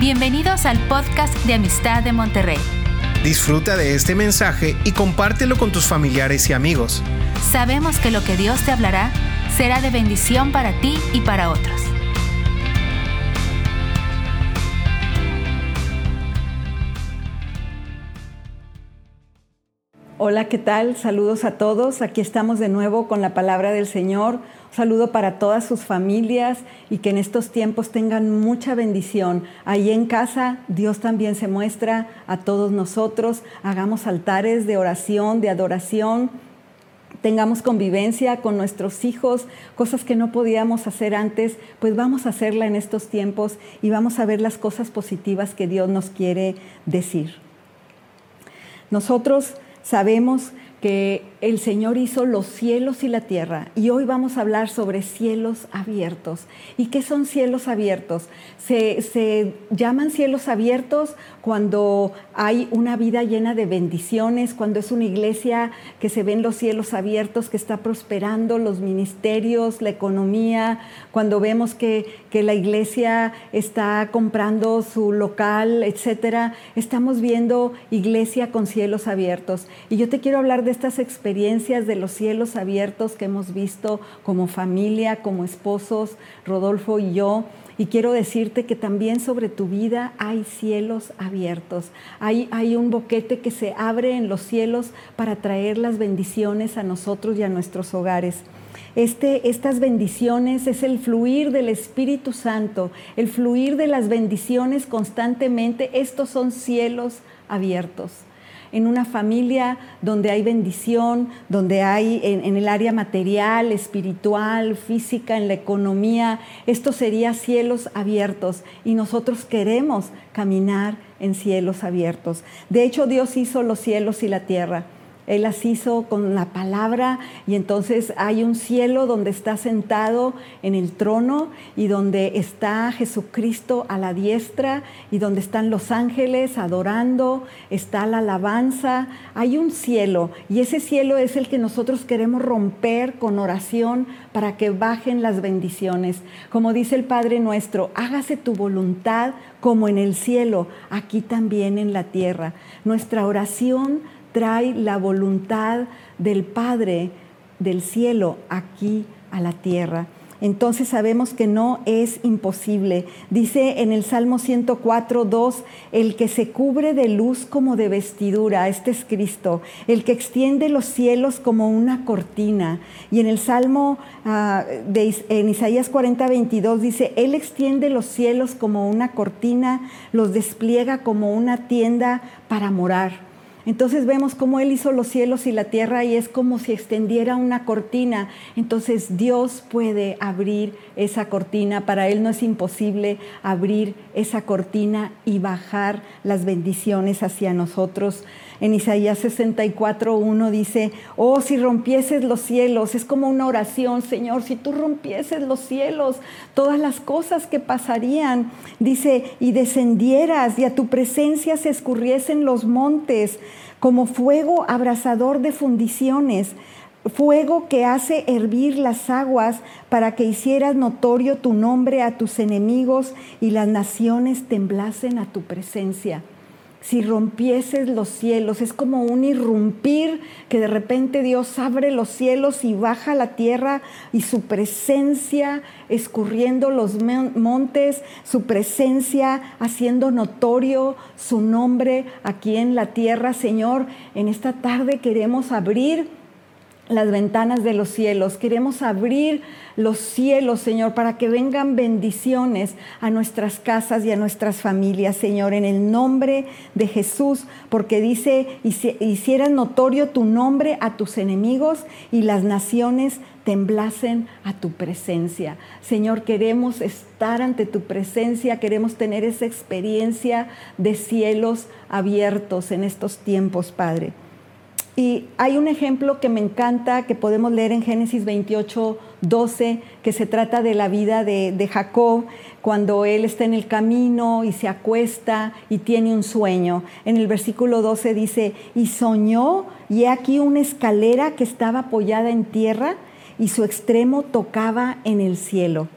Bienvenidos al podcast de Amistad de Monterrey. Disfruta de este mensaje y compártelo con tus familiares y amigos. Sabemos que lo que Dios te hablará será de bendición para ti y para otros. Hola, ¿qué tal? Saludos a todos. Aquí estamos de nuevo con la palabra del Señor saludo para todas sus familias y que en estos tiempos tengan mucha bendición. Ahí en casa Dios también se muestra a todos nosotros. Hagamos altares de oración, de adoración. Tengamos convivencia con nuestros hijos, cosas que no podíamos hacer antes, pues vamos a hacerla en estos tiempos y vamos a ver las cosas positivas que Dios nos quiere decir. Nosotros sabemos que el Señor hizo los cielos y la tierra y hoy vamos a hablar sobre cielos abiertos. ¿Y qué son cielos abiertos? Se, se, llaman cielos abiertos cuando hay una vida llena de bendiciones, cuando es una iglesia que se ven los cielos abiertos, que está prosperando los ministerios, la economía, cuando vemos que, que la iglesia está comprando su local, etcétera. Estamos viendo iglesia con cielos abiertos. Y yo te quiero hablar de estas experiencias de los cielos abiertos que hemos visto como familia, como esposos, Rodolfo y yo. Y quiero decirte que también sobre tu vida hay cielos abiertos. Hay, hay un boquete que se abre en los cielos para traer las bendiciones a nosotros y a nuestros hogares. Este, estas bendiciones es el fluir del Espíritu Santo, el fluir de las bendiciones constantemente. Estos son cielos abiertos en una familia donde hay bendición, donde hay en, el área material, espiritual, física, en la economía, esto sería cielos abiertos y nosotros queremos caminar en cielos abiertos. De hecho, Dios hizo los cielos y la tierra. Él las hizo con la palabra y entonces hay un cielo donde está sentado en el trono y donde está Jesucristo a la diestra y donde están los ángeles adorando, está la alabanza. Hay un cielo y ese cielo es el que nosotros queremos romper con oración para que bajen las bendiciones. Como dice el Padre nuestro, hágase tu voluntad como en el cielo, aquí también en la tierra. Nuestra oración trae la voluntad del Padre del cielo aquí a la tierra. Entonces sabemos que no es imposible. Dice en el Salmo 104, 2, el que se cubre de luz como de vestidura, este es Cristo, el que extiende los cielos como una cortina. Y en el Salmo, ah, de, en Isaías 40, 22 dice, Él extiende los cielos como una cortina, los despliega como una tienda para morar. Entonces vemos cómo Él hizo los cielos y la tierra y es como si extendiera una cortina. Entonces Dios puede abrir esa cortina. Para Él no es imposible abrir esa cortina y bajar las bendiciones hacia nosotros. En Isaías 64, 1 dice, oh, si rompieses los cielos, es como una oración, Señor, si tú rompieses los cielos, todas las cosas que pasarían, dice, y descendieras y a tu presencia se escurriesen los montes como fuego abrasador de fundiciones, fuego que hace hervir las aguas para que hicieras notorio tu nombre a tus enemigos y las naciones temblasen a tu presencia si rompieses los cielos. Es como un irrumpir que de repente Dios abre los cielos y baja la tierra y su presencia escurriendo los montes, su presencia haciendo notorio su nombre aquí en la tierra. Señor, en esta tarde queremos abrir las ventanas de los cielos. Queremos abrir los cielos, Señor, para que vengan bendiciones a nuestras casas y a nuestras familias, Señor, en el nombre de Jesús, porque dice, hicieran notorio tu nombre a tus enemigos y las naciones temblasen a tu presencia. Señor, queremos estar ante tu presencia, queremos tener esa experiencia de cielos abiertos en estos tiempos, Padre. Y hay un ejemplo que me encanta, que podemos leer en Génesis 28, 12, que se trata de la vida de, de, Jacob, cuando él está en el camino y se acuesta y tiene un sueño. En el versículo 12 dice, y soñó, y he aquí una escalera que estaba apoyada en tierra y su extremo tocaba en el cielo.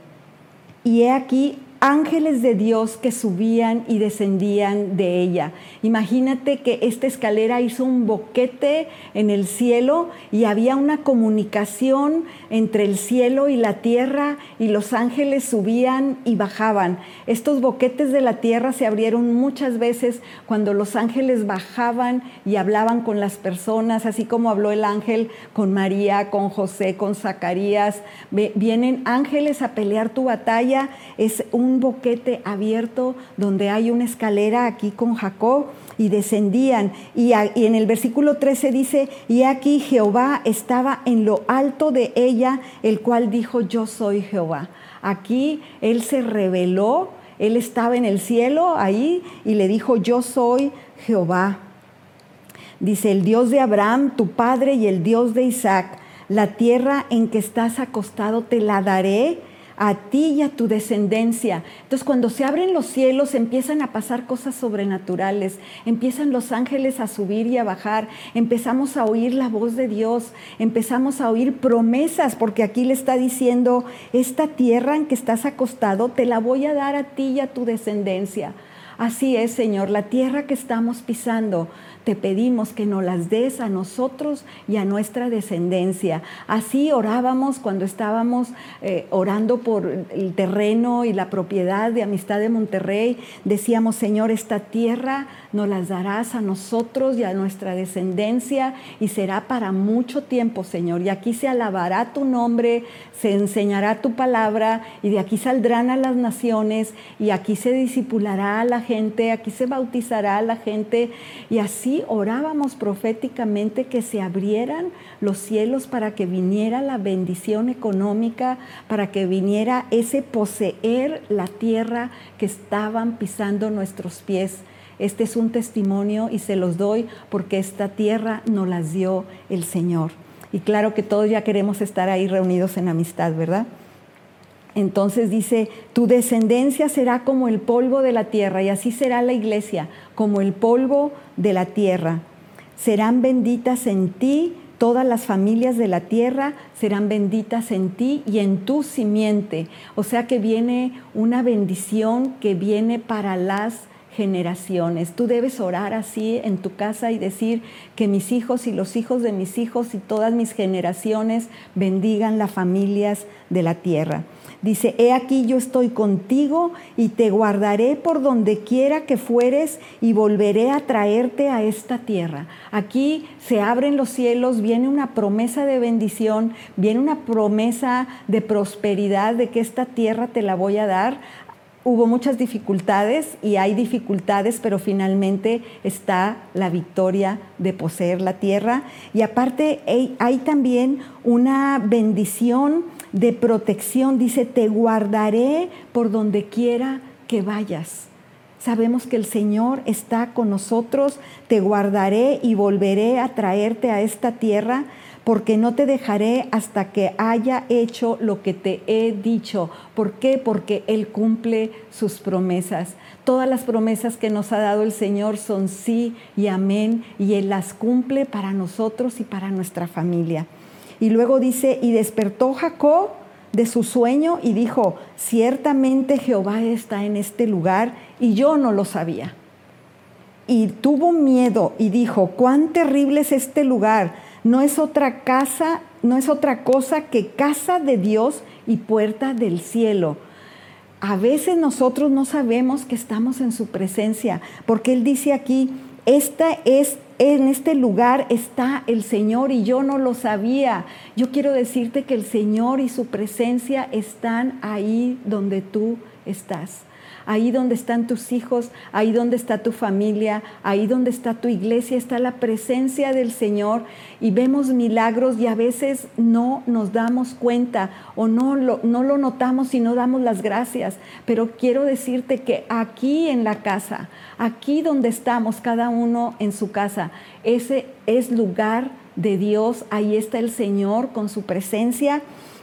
Y he aquí ángeles de Dios que subían y descendían de ella. Imagínate que esta escalera hizo un boquete en el cielo y había una comunicación entre el cielo y la tierra y los ángeles subían y bajaban. Estos boquetes de la tierra se abrieron muchas veces cuando los ángeles bajaban y hablaban con las personas, así como habló el ángel con María, con José, con Zacarías. Vienen ángeles a pelear tu batalla. Es un un boquete abierto donde hay una escalera aquí con Jacob y descendían. Y, en el versículo 13 dice, y aquí Jehová estaba en lo alto de ella, el cual dijo, yo soy Jehová. Aquí él se reveló, él estaba en el cielo ahí y le dijo, yo soy Jehová. Dice, el Dios de Abraham, tu padre, y el Dios de Isaac, la tierra en que estás acostado te la daré a ti y a tu descendencia. Entonces cuando se abren los cielos empiezan a pasar cosas sobrenaturales, empiezan los ángeles a subir y a bajar, empezamos a oír la voz de Dios, empezamos a oír promesas, porque aquí le está diciendo, esta tierra en que estás acostado te la voy a dar a ti y a tu descendencia. Así es, Señor, la tierra que estamos pisando te pedimos que nos las des a nosotros y a nuestra descendencia. Así orábamos cuando estábamos eh, orando por el terreno y la propiedad de Amistad de Monterrey. Decíamos, Señor, esta tierra nos las darás a nosotros y a nuestra descendencia y será para mucho tiempo, Señor. Y aquí se alabará tu nombre, se enseñará tu palabra y de aquí saldrán a las naciones y aquí se disipulará a la gente, aquí se bautizará la gente y así orábamos proféticamente que se abrieran los cielos para que viniera la bendición económica, para que viniera ese poseer la tierra que estaban pisando nuestros pies. Este es un testimonio y se los doy porque esta tierra nos las dio el Señor. Y claro que todos ya queremos estar ahí reunidos en amistad, ¿verdad? Entonces dice, tu descendencia será como el polvo de la tierra y así será la iglesia, como el polvo de la tierra. Serán benditas en ti todas las familias de la tierra, serán benditas en ti y en tu simiente. O sea que viene una bendición que viene para las generaciones. Tú debes orar así en tu casa y decir que mis hijos y los hijos de mis hijos y todas mis generaciones bendigan las familias de la tierra. Dice, he aquí yo estoy contigo y te guardaré por donde quiera que fueres y volveré a traerte a esta tierra. Aquí se abren los cielos, viene una promesa de bendición, viene una promesa de prosperidad, de que esta tierra te la voy a dar hubo muchas dificultades y hay dificultades, pero finalmente está la victoria de poseer la tierra. Y aparte hay, también una bendición de protección. Dice, te guardaré por donde quiera que vayas. Sabemos que el Señor está con nosotros, te guardaré y volveré a traerte a esta tierra porque no te dejaré hasta que haya hecho lo que te he dicho. ¿Por qué? Porque Él cumple sus promesas. Todas las promesas que nos ha dado el Señor son sí y amén, y Él las cumple para nosotros y para nuestra familia. Y luego dice, y despertó Jacob de su sueño y dijo, ciertamente Jehová está en este lugar y yo no lo sabía. Y tuvo miedo y dijo, cuán terrible es este lugar no es otra casa, no es otra cosa que casa de Dios y puerta del cielo. A veces nosotros no sabemos que estamos en su presencia, porque Él dice aquí, esta es, en este lugar está el Señor y yo no lo sabía. Yo quiero decirte que el Señor y su presencia están ahí donde tú estás ahí donde están tus hijos, ahí donde está tu familia, ahí donde está tu iglesia, está la presencia del Señor y vemos milagros y a veces no nos damos cuenta o no lo, no lo notamos y no damos las gracias. Pero quiero decirte que aquí en la casa, aquí donde estamos cada uno en su casa, ese es lugar de Dios, ahí está el Señor con su presencia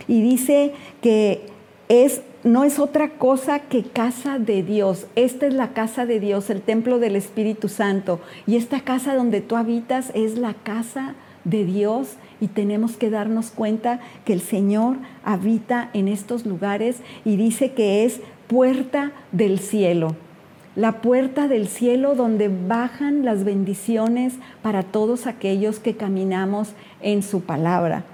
y dice que es no es otra cosa que casa de Dios. Esta es la casa de Dios, el templo del Espíritu Santo. Y esta casa donde tú habitas es la casa de Dios y tenemos que darnos cuenta que el Señor habita en estos lugares y dice que es puerta del cielo la puerta del cielo donde bajan las bendiciones para todos aquellos que caminamos en su palabra.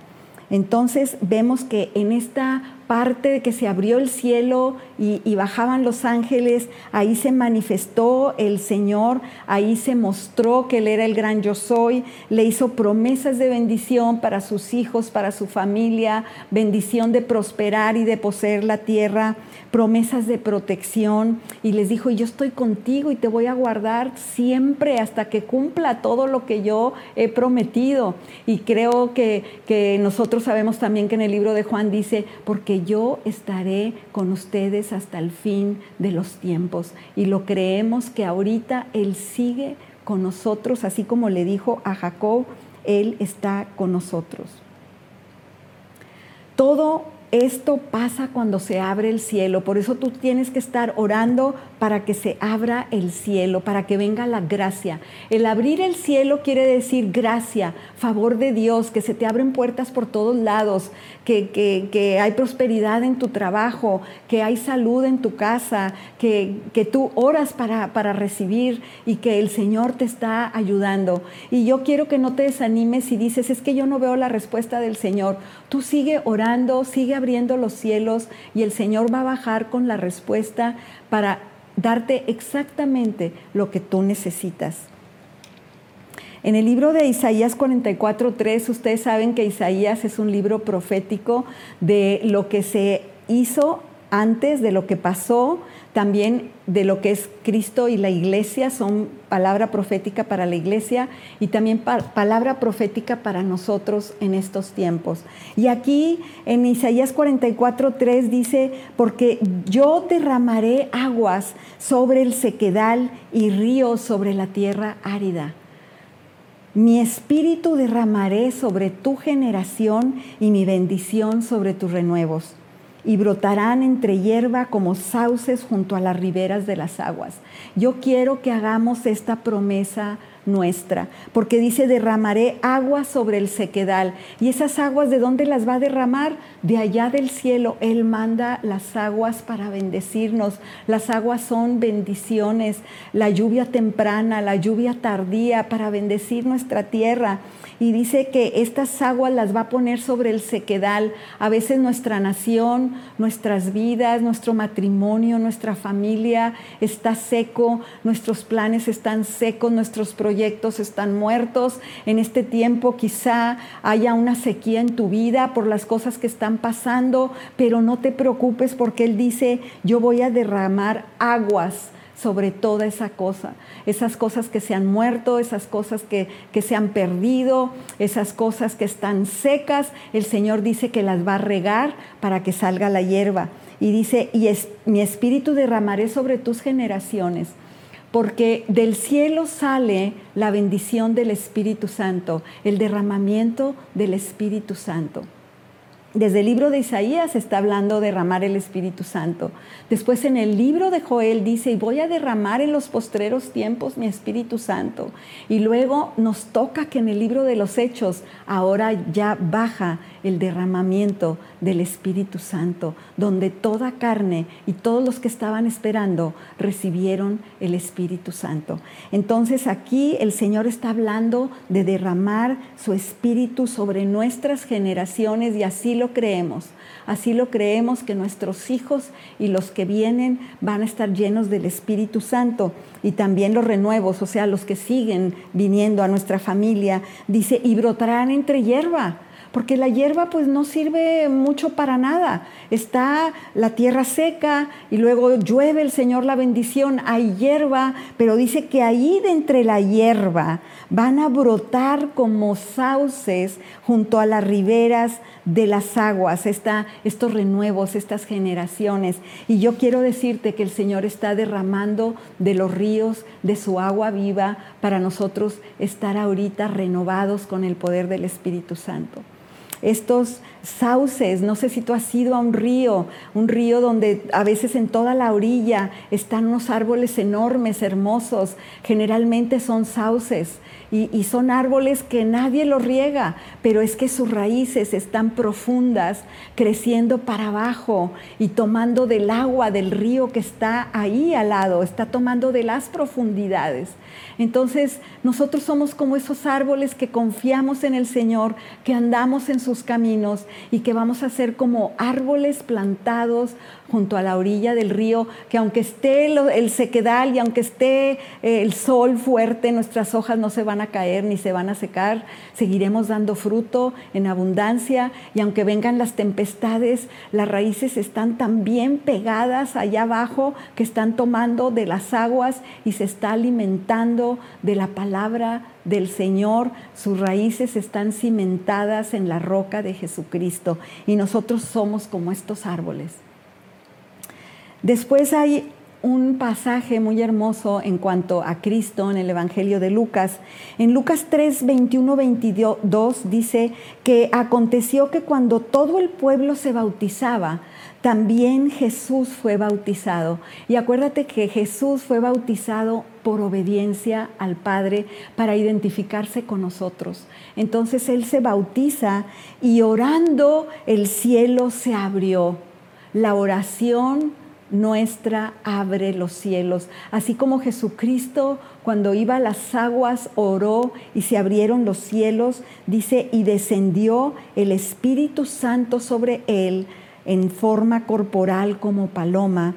Entonces vemos que en esta parte de que se abrió el cielo y, bajaban los ángeles, ahí se manifestó el Señor, ahí se mostró que Él era el gran yo soy, le hizo promesas de bendición para sus hijos, para su familia, bendición de prosperar y de poseer la tierra, promesas de protección y les dijo, yo estoy contigo y te voy a guardar siempre hasta que cumpla todo lo que yo he prometido. Y creo que, que nosotros sabemos también que en el libro de Juan dice, porque yo estaré con ustedes hasta el fin de los tiempos. Y lo creemos que ahorita Él sigue con nosotros, así como le dijo a Jacob, Él está con nosotros. Todo esto pasa cuando se abre el cielo, por eso tú tienes que estar orando para que se abra el cielo, para que venga la gracia. El abrir el cielo quiere decir gracia, favor de Dios, que se te abren puertas por todos lados, que, que, hay prosperidad en tu trabajo, que hay salud en tu casa, que, que tú oras para, para recibir y que el Señor te está ayudando. Y yo quiero que no te desanimes y dices, es que yo no veo la respuesta del Señor. Tú sigue orando, sigue abriendo los cielos y el Señor va a bajar con la respuesta para darte exactamente lo que tú necesitas. En el libro de Isaías 44.3, ustedes saben que Isaías es un libro profético de lo que se hizo antes, de lo que pasó, también de lo que es Cristo y la iglesia, son palabra profética para la iglesia y también palabra profética para nosotros en estos tiempos. Y aquí en Isaías 44, 3 dice, porque yo derramaré aguas sobre el sequedal y ríos sobre la tierra árida. Mi espíritu derramaré sobre tu generación y mi bendición sobre tus renuevos y brotarán entre hierba como sauces junto a las riberas de las aguas. Yo quiero que hagamos esta promesa nuestra, porque dice, derramaré agua sobre el sequedal. ¿Y esas aguas de dónde las va a derramar? De allá del cielo. Él manda las aguas para bendecirnos. Las aguas son bendiciones, la lluvia temprana, la lluvia tardía para bendecir nuestra tierra y dice que estas aguas las va a poner sobre el sequedal. A veces nuestra nación, nuestras vidas, nuestro matrimonio, nuestra familia está seco, nuestros planes están secos, nuestros proyectos están muertos. En este tiempo quizá haya una sequía en tu vida por las cosas que están pasando, pero no te preocupes porque Él dice, yo voy a derramar aguas sobre toda esa cosa, esas cosas que se han muerto, esas cosas que, que, se han perdido, esas cosas que están secas, el Señor dice que las va a regar para que salga la hierba. Y dice, y es, mi espíritu derramaré sobre tus generaciones, porque del cielo sale la bendición del Espíritu Santo, el derramamiento del Espíritu Santo. Desde el libro de Isaías está hablando de derramar el Espíritu Santo. Después en el libro de Joel dice, y voy a derramar en los postreros tiempos mi Espíritu Santo. Y luego nos toca que en el libro de los Hechos ahora ya baja el derramamiento del Espíritu Santo, donde toda carne y todos los que estaban esperando recibieron el Espíritu Santo. Entonces aquí el Señor está hablando de derramar su Espíritu sobre nuestras generaciones y así lo creemos. Así lo creemos que nuestros hijos y los que vienen van a estar llenos del Espíritu Santo y también los renuevos, o sea, los que siguen viniendo a nuestra familia. Dice, y brotarán entre hierba porque la hierba pues no sirve mucho para nada. Está la tierra seca y luego llueve el Señor la bendición, hay hierba, pero dice que ahí de entre la hierba van a brotar como sauces junto a las riberas de las aguas, estos renuevos, estas generaciones. Y yo quiero decirte que el Señor está derramando de los ríos de su agua viva para nosotros estar ahorita renovados con el poder del Espíritu Santo. Estos sauces, no sé si tú has ido a un río, un río donde a veces en toda la orilla están unos árboles enormes, hermosos, generalmente son sauces y, son árboles que nadie los riega, pero es que sus raíces están profundas, creciendo para abajo y tomando del agua del río que está ahí al lado, está tomando de las profundidades. Entonces nosotros somos como esos árboles que confiamos en el Señor, que andamos en sus caminos y que vamos a ser como árboles plantados junto a la orilla del río, que aunque esté el sequedal y aunque esté eh, el sol fuerte, nuestras hojas no se a caer ni se van a secar, seguiremos dando fruto en abundancia. Y aunque vengan las tempestades, las raíces están tan bien pegadas allá abajo que están tomando de las aguas y se está alimentando de la palabra del Señor, sus raíces están cimentadas en la roca de Jesucristo. Y nosotros somos como estos árboles. Después hay un pasaje muy hermoso en cuanto a Cristo en el Evangelio de Lucas. En Lucas 3, 21, 22 dice que aconteció que cuando todo el pueblo se bautizaba, también Jesús fue bautizado. Y acuérdate que Jesús fue bautizado por obediencia al Padre para identificarse con nosotros. Entonces Él se bautiza y orando el cielo se abrió. La oración nuestra abre los cielos. Así como Jesucristo cuando iba a las aguas oró y se abrieron los cielos, dice, y descendió el Espíritu Santo sobre él en forma corporal como paloma.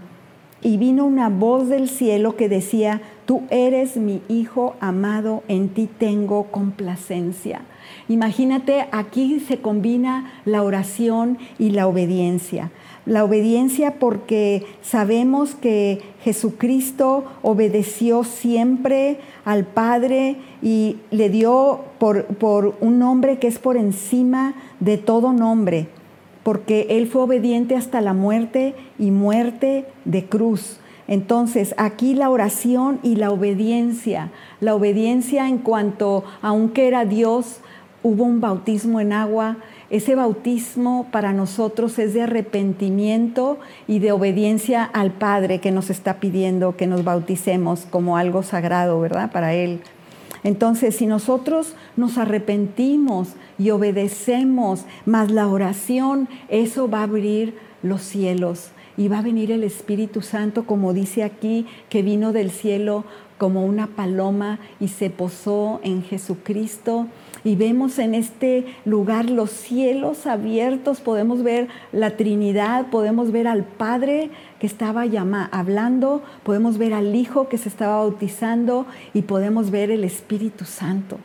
Y vino una voz del cielo que decía, tú eres mi Hijo amado, en ti tengo complacencia. Imagínate, aquí se combina la oración y la obediencia. La obediencia porque sabemos que Jesucristo obedeció siempre al Padre y le dio por, por, un nombre que es por encima de todo nombre, porque Él fue obediente hasta la muerte y muerte de cruz. Entonces, aquí la oración y la obediencia, la obediencia en cuanto, aunque era Dios, hubo un bautismo en agua, ese bautismo para nosotros es de arrepentimiento y de obediencia al Padre que nos está pidiendo que nos bauticemos como algo sagrado, ¿verdad? Para Él. Entonces, si nosotros nos arrepentimos y obedecemos, más la oración, eso va a abrir los cielos y va a venir el Espíritu Santo, como dice aquí, que vino del cielo como una paloma y se posó en Jesucristo y vemos en este lugar los cielos abiertos, podemos ver la Trinidad, podemos ver al Padre que estaba hablando, podemos ver al Hijo que se estaba bautizando y podemos ver el Espíritu Santo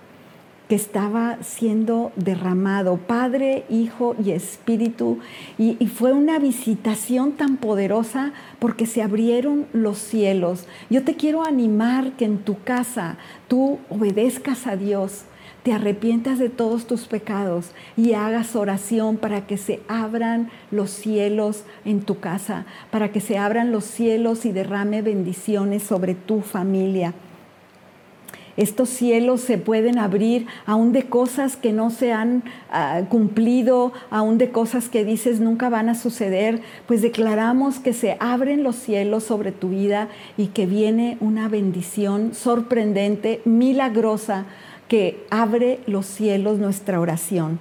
que estaba siendo derramado, Padre, Hijo y Espíritu. Y, y, fue una visitación tan poderosa porque se abrieron los cielos. Yo te quiero animar que en tu casa tú obedezcas a Dios, te arrepientas de todos tus pecados y hagas oración para que se abran los cielos en tu casa, para que se abran los cielos y derrame bendiciones sobre tu familia. Estos cielos se pueden abrir aún de cosas que no se han ah, cumplido, aún de cosas que dices nunca van a suceder, pues declaramos que se abren los cielos sobre tu vida y que viene una bendición sorprendente, milagrosa que abre los cielos nuestra oración.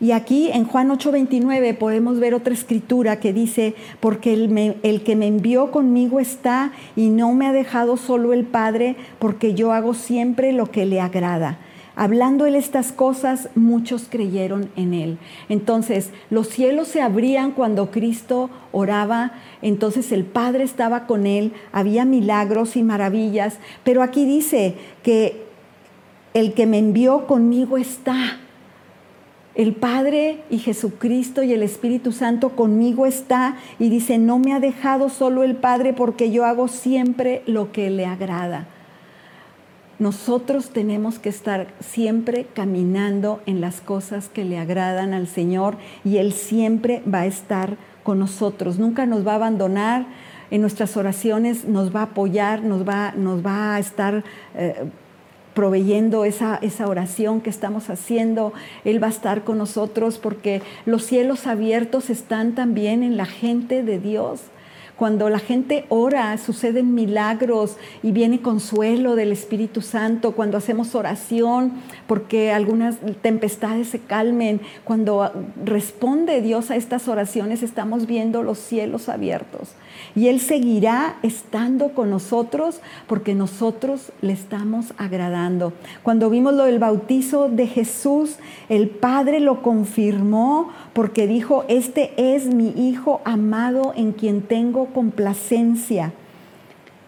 Y aquí en Juan 8:29 podemos ver otra escritura que dice, porque el, el, que me envió conmigo está y no me ha dejado solo el Padre, porque yo hago siempre lo que le agrada. Hablando él estas cosas, muchos creyeron en él. Entonces, los cielos se abrían cuando Cristo oraba, entonces el Padre estaba con él, había milagros y maravillas, pero aquí dice que el que me envió conmigo está. El Padre y Jesucristo y el Espíritu Santo conmigo está y dice, no me ha dejado solo el Padre porque yo hago siempre lo que le agrada. Nosotros tenemos que estar siempre caminando en las cosas que le agradan al Señor y Él siempre va a estar con nosotros, nunca nos va a abandonar, en nuestras oraciones nos va a apoyar, nos va, nos va a estar... Eh, proveyendo esa, esa oración que estamos haciendo. Él va a estar con nosotros porque los cielos abiertos están también en la gente de Dios. Cuando la gente ora, suceden milagros y viene consuelo del Espíritu Santo. Cuando hacemos oración, porque algunas tempestades se calmen. Cuando responde Dios a estas oraciones, estamos viendo los cielos abiertos. Y Él seguirá estando con nosotros porque nosotros le estamos agradando. Cuando vimos lo del bautizo de Jesús, el Padre lo confirmó porque dijo, este es mi Hijo amado en quien tengo complacencia.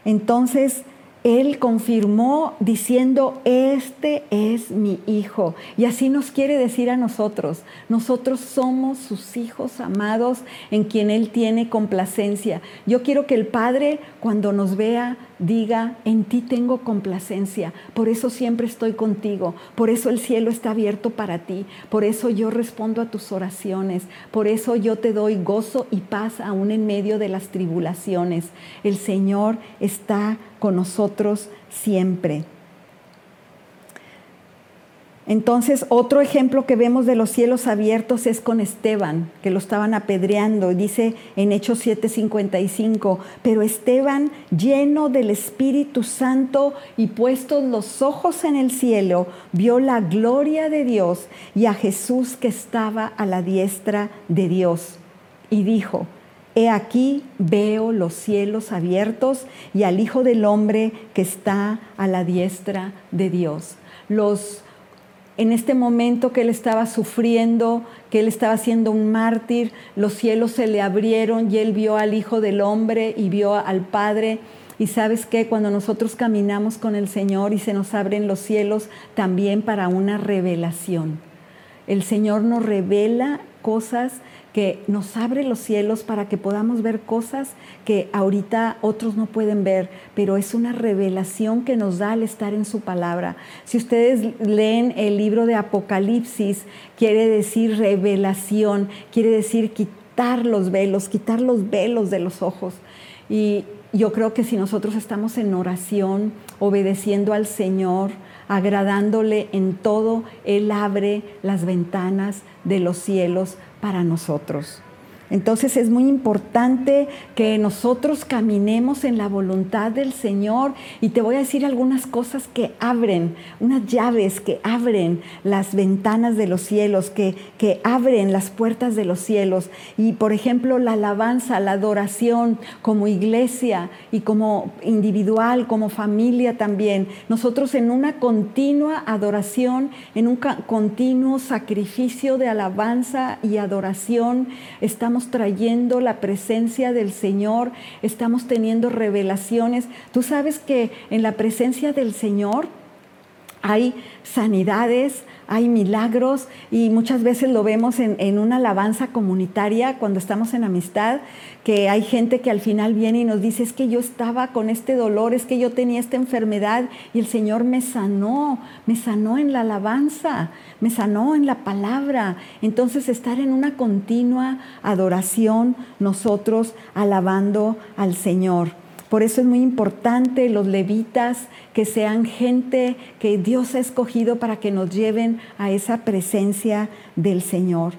Entonces, él confirmó diciendo, este es mi hijo. Y así nos quiere decir a nosotros, nosotros somos sus hijos amados en quien Él tiene complacencia. Yo quiero que el Padre cuando nos vea diga, en ti tengo complacencia, por eso siempre estoy contigo, por eso el cielo está abierto para ti, por eso yo respondo a tus oraciones, por eso yo te doy gozo y paz aún en medio de las tribulaciones. El Señor está con nosotros siempre. Entonces, otro ejemplo que vemos de los cielos abiertos es con Esteban, que lo estaban apedreando. Dice en Hechos 7:55, pero Esteban, lleno del Espíritu Santo y puestos los ojos en el cielo, vio la gloria de Dios y a Jesús que estaba a la diestra de Dios. Y dijo, He aquí veo los cielos abiertos y al Hijo del Hombre que está a la diestra de Dios. Los en este momento que él estaba sufriendo, que él estaba siendo un mártir, los cielos se le abrieron y él vio al Hijo del Hombre y vio al Padre. Y sabes que cuando nosotros caminamos con el Señor y se nos abren los cielos, también para una revelación. El Señor nos revela cosas que nos abre los cielos para que podamos ver cosas que ahorita otros no pueden ver, pero es una revelación que nos da al estar en su palabra. Si ustedes leen el libro de Apocalipsis, quiere decir revelación, quiere decir quitar los velos, quitar los velos de los ojos. Y yo creo que si nosotros estamos en oración, obedeciendo al Señor, agradándole en todo, Él abre las ventanas de los cielos para nosotros. Entonces es muy importante que nosotros caminemos en la voluntad del Señor y te voy a decir algunas cosas que abren, unas llaves que abren las ventanas de los cielos, que, que abren las puertas de los cielos. Y por ejemplo la alabanza, la adoración como iglesia y como individual, como familia también. Nosotros en una continua adoración, en un continuo sacrificio de alabanza y adoración, estamos trayendo la presencia del Señor, estamos teniendo revelaciones. Tú sabes que en la presencia del Señor hay sanidades, hay milagros y muchas veces lo vemos en, una alabanza comunitaria cuando estamos en amistad, que hay gente que al final viene y nos dice, es que yo estaba con este dolor, es que yo tenía esta enfermedad y el Señor me sanó, me sanó en la alabanza, me sanó en la palabra. Entonces estar en una continua adoración, nosotros alabando al Señor. Por eso es muy importante los levitas que sean gente que Dios ha escogido para que nos lleven a esa presencia del Señor.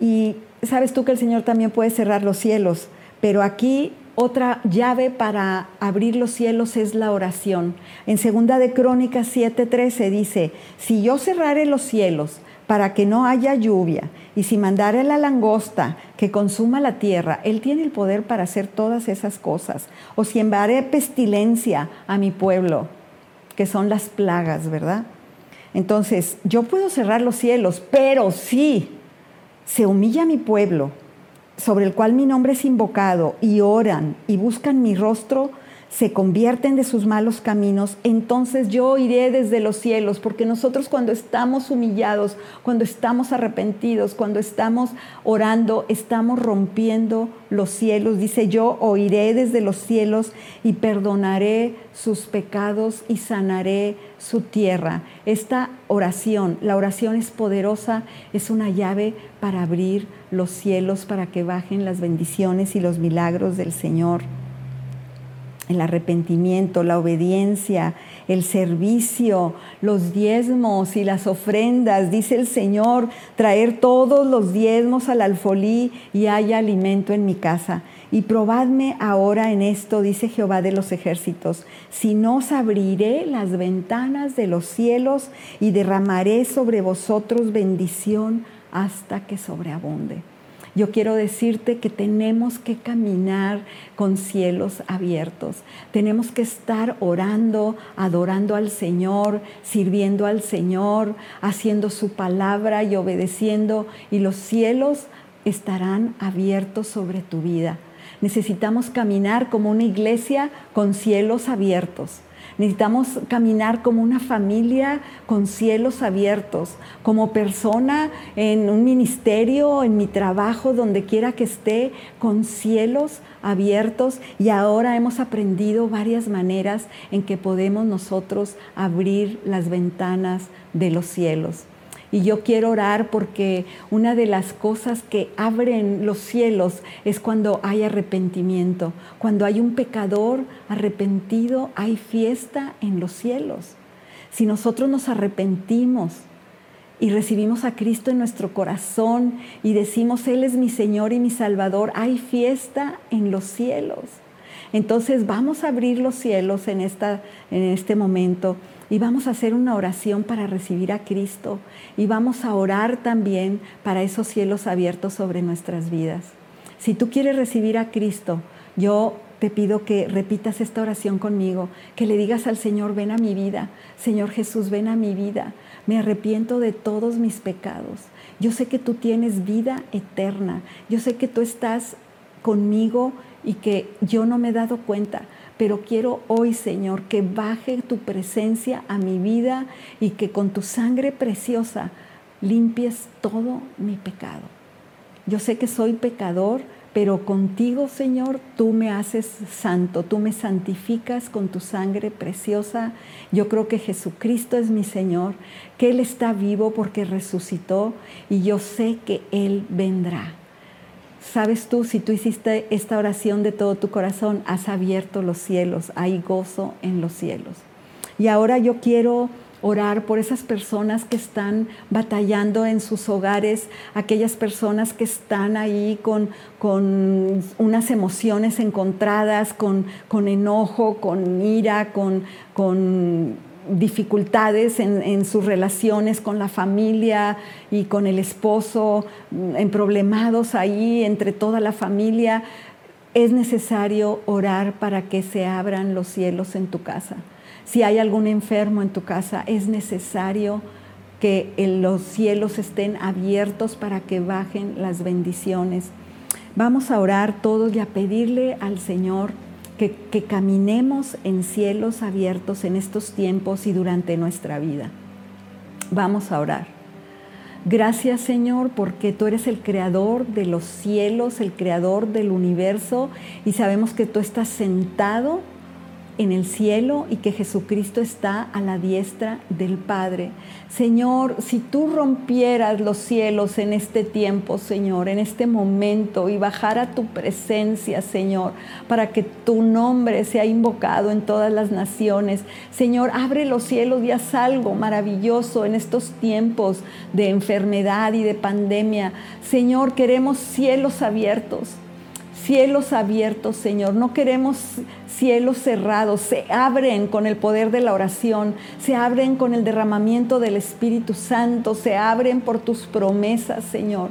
Y sabes tú que el Señor también puede cerrar los cielos, pero aquí otra llave para abrir los cielos es la oración. En segunda de Crónicas 7:13 dice, si yo cerrare los cielos para que no haya lluvia, y si mandare la langosta que consuma la tierra, Él tiene el poder para hacer todas esas cosas. O si enviaré pestilencia a mi pueblo, que son las plagas, ¿verdad? Entonces, yo puedo cerrar los cielos, pero si se humilla mi pueblo, sobre el cual mi nombre es invocado, y oran y buscan mi rostro, se convierten de sus malos caminos, entonces yo iré desde los cielos, porque nosotros cuando estamos humillados, cuando estamos arrepentidos, cuando estamos orando, estamos rompiendo los cielos. Dice, yo oiré desde los cielos y perdonaré sus pecados y sanaré su tierra. Esta oración, la oración es poderosa, es una llave para abrir los cielos, para que bajen las bendiciones y los milagros del Señor. El arrepentimiento, la obediencia, el servicio, los diezmos y las ofrendas. Dice el Señor, traer todos los diezmos al alfolí y haya alimento en mi casa. Y probadme ahora en esto, dice Jehová de los ejércitos, si no os abriré las ventanas de los cielos y derramaré sobre vosotros bendición hasta que sobreabunde. Yo quiero decirte que tenemos que caminar con cielos abiertos. Tenemos que estar orando, adorando al Señor, sirviendo al Señor, haciendo su palabra y obedeciendo. Y los cielos estarán abiertos sobre tu vida. Necesitamos caminar como una iglesia con cielos abiertos. Necesitamos caminar como una familia con cielos abiertos, como persona en un ministerio, en mi trabajo, donde quiera que esté, con cielos abiertos. Y ahora hemos aprendido varias maneras en que podemos nosotros abrir las ventanas de los cielos. Y yo quiero orar porque una de las cosas que abren los cielos es cuando hay arrepentimiento. Cuando hay un pecador arrepentido, hay fiesta en los cielos. Si nosotros nos arrepentimos y recibimos a Cristo en nuestro corazón y decimos, Él es mi Señor y mi Salvador, hay fiesta en los cielos. Entonces vamos a abrir los cielos en, esta, en este momento y vamos a hacer una oración para recibir a Cristo y vamos a orar también para esos cielos abiertos sobre nuestras vidas. Si tú quieres recibir a Cristo, yo te pido que repitas esta oración conmigo, que le digas al Señor, ven a mi vida, Señor Jesús, ven a mi vida, me arrepiento de todos mis pecados. Yo sé que tú tienes vida eterna, yo sé que tú estás conmigo y que yo no me he dado cuenta, pero quiero hoy, Señor, que baje tu presencia a mi vida y que con tu sangre preciosa limpies todo mi pecado. Yo sé que soy pecador, pero contigo, Señor, tú me haces santo, tú me santificas con tu sangre preciosa. Yo creo que Jesucristo es mi Señor, que Él está vivo porque resucitó y yo sé que Él vendrá. Sabes tú, si tú hiciste esta oración de todo tu corazón, has abierto los cielos, hay gozo en los cielos. Y ahora yo quiero orar por esas personas que están batallando en sus hogares, aquellas personas que están ahí con, con unas emociones encontradas, con, con enojo, con ira, con, con dificultades en, sus relaciones con la familia y con el esposo, en problemados ahí entre toda la familia, es necesario orar para que se abran los cielos en tu casa. Si hay algún enfermo en tu casa, es necesario que los cielos estén abiertos para que bajen las bendiciones. Vamos a orar todos y a pedirle al Señor que, caminemos en cielos abiertos en estos tiempos y durante nuestra vida. Vamos a orar. Gracias Señor porque tú eres el creador de los cielos, el creador del universo y sabemos que tú estás sentado en el cielo y que Jesucristo está a la diestra del Padre. Señor, si tú rompieras los cielos en este tiempo, Señor, en este momento y bajara tu presencia, Señor, para que tu nombre sea invocado en todas las naciones. Señor, abre los cielos y haz algo maravilloso en estos tiempos de enfermedad y de pandemia. Señor, queremos cielos abiertos cielos abiertos, Señor. No queremos cielos cerrados. Se abren con el poder de la oración, se abren con el derramamiento del Espíritu Santo, se abren por tus promesas, Señor.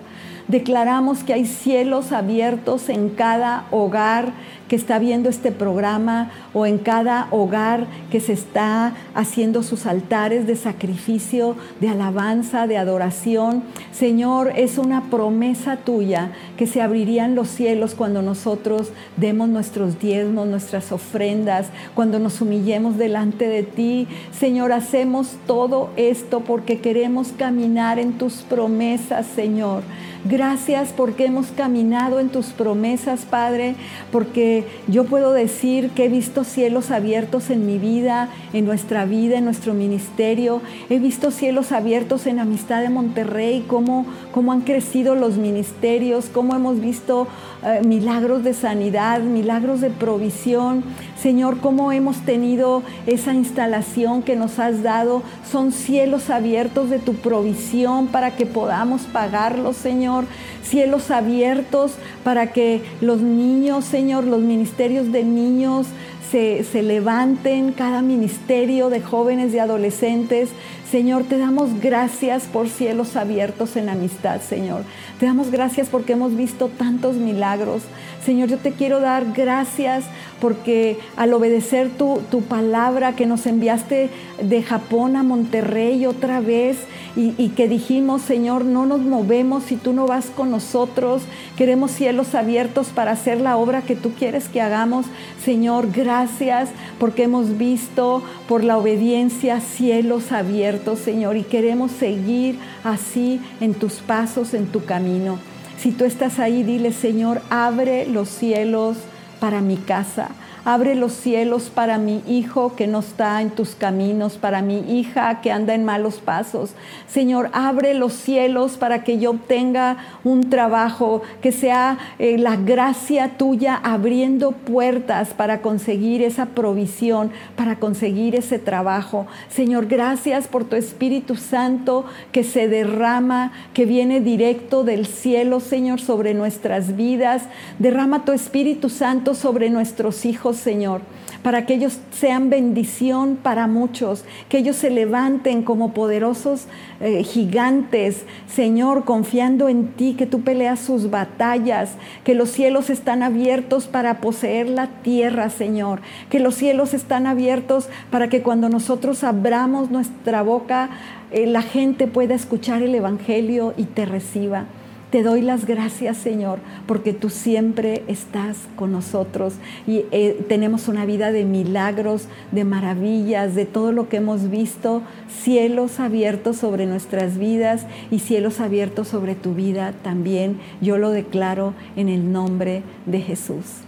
Declaramos que hay cielos abiertos en cada hogar que está viendo este programa o en cada hogar que se está haciendo sus altares de sacrificio, de alabanza, de adoración. Señor, es una promesa tuya que se abrirían los cielos cuando nosotros demos nuestros diezmos, nuestras ofrendas, cuando nos humillemos delante de ti. Señor, hacemos todo esto porque queremos caminar en tus promesas, Señor. Gracias porque hemos caminado en tus promesas, Padre, porque yo puedo decir que he visto cielos abiertos en mi vida, en nuestra vida, en nuestro ministerio. He visto cielos abiertos en Amistad de Monterrey, cómo, cómo han crecido los ministerios, cómo hemos visto eh, milagros de sanidad, milagros de provisión. Señor, cómo hemos tenido esa instalación que nos has dado. Son cielos abiertos de tu provisión para que podamos pagarlos, Señor. Cielos abiertos para que los niños, Señor, los ministerios de niños, se, se, levanten, cada ministerio de jóvenes y adolescentes. Señor, te damos gracias por cielos abiertos en amistad, Señor. Te damos gracias porque hemos visto tantos milagros. Señor, yo te quiero dar gracias porque al obedecer tu, tu palabra que nos enviaste de Japón a Monterrey otra vez y, que dijimos, Señor, no nos movemos si tú no vas con nosotros. Queremos cielos abiertos para hacer la obra que tú quieres que hagamos. Señor, gracias porque hemos visto por la obediencia cielos abiertos, Señor, y queremos seguir así en tus pasos, en tu camino. Si tú estás ahí, dile, Señor, abre los cielos para mi casa. Abre los cielos para mi hijo que no está en tus caminos, para mi hija que anda en malos pasos. Señor, abre los cielos para que yo obtenga un trabajo, que sea eh, la gracia tuya abriendo puertas para conseguir esa provisión, para conseguir ese trabajo. Señor, gracias por tu Espíritu Santo que se derrama, que viene directo del cielo, Señor, sobre nuestras vidas. Derrama tu Espíritu Santo sobre nuestros Señor, para que ellos sean bendición para muchos, que ellos se levanten como poderosos eh, gigantes, Señor, confiando en ti, que tú peleas sus batallas, que los cielos están abiertos para poseer la tierra, Señor, que los cielos están abiertos para que cuando nosotros abramos nuestra boca, eh, la gente pueda escuchar el Evangelio y te reciba. Te doy las gracias, Señor, porque tú siempre estás con nosotros y eh, tenemos una vida de milagros, de maravillas, de todo lo que hemos visto, cielos abiertos sobre nuestras vidas y cielos abiertos sobre tu vida también. Yo lo declaro en el nombre de Jesús.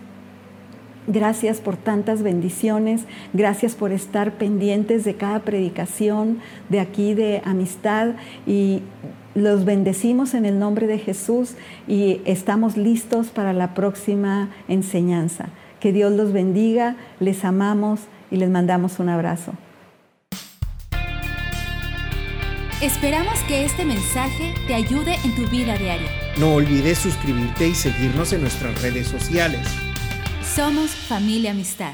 Gracias por tantas bendiciones, gracias por estar pendientes de cada predicación de aquí de amistad y los bendecimos en el nombre de Jesús y estamos listos para la próxima enseñanza. Que Dios los bendiga, les amamos y les mandamos un abrazo. Esperamos que este mensaje te ayude en tu vida diaria. No olvides suscribirte y seguirnos en nuestras redes sociales. Somos familia amistad.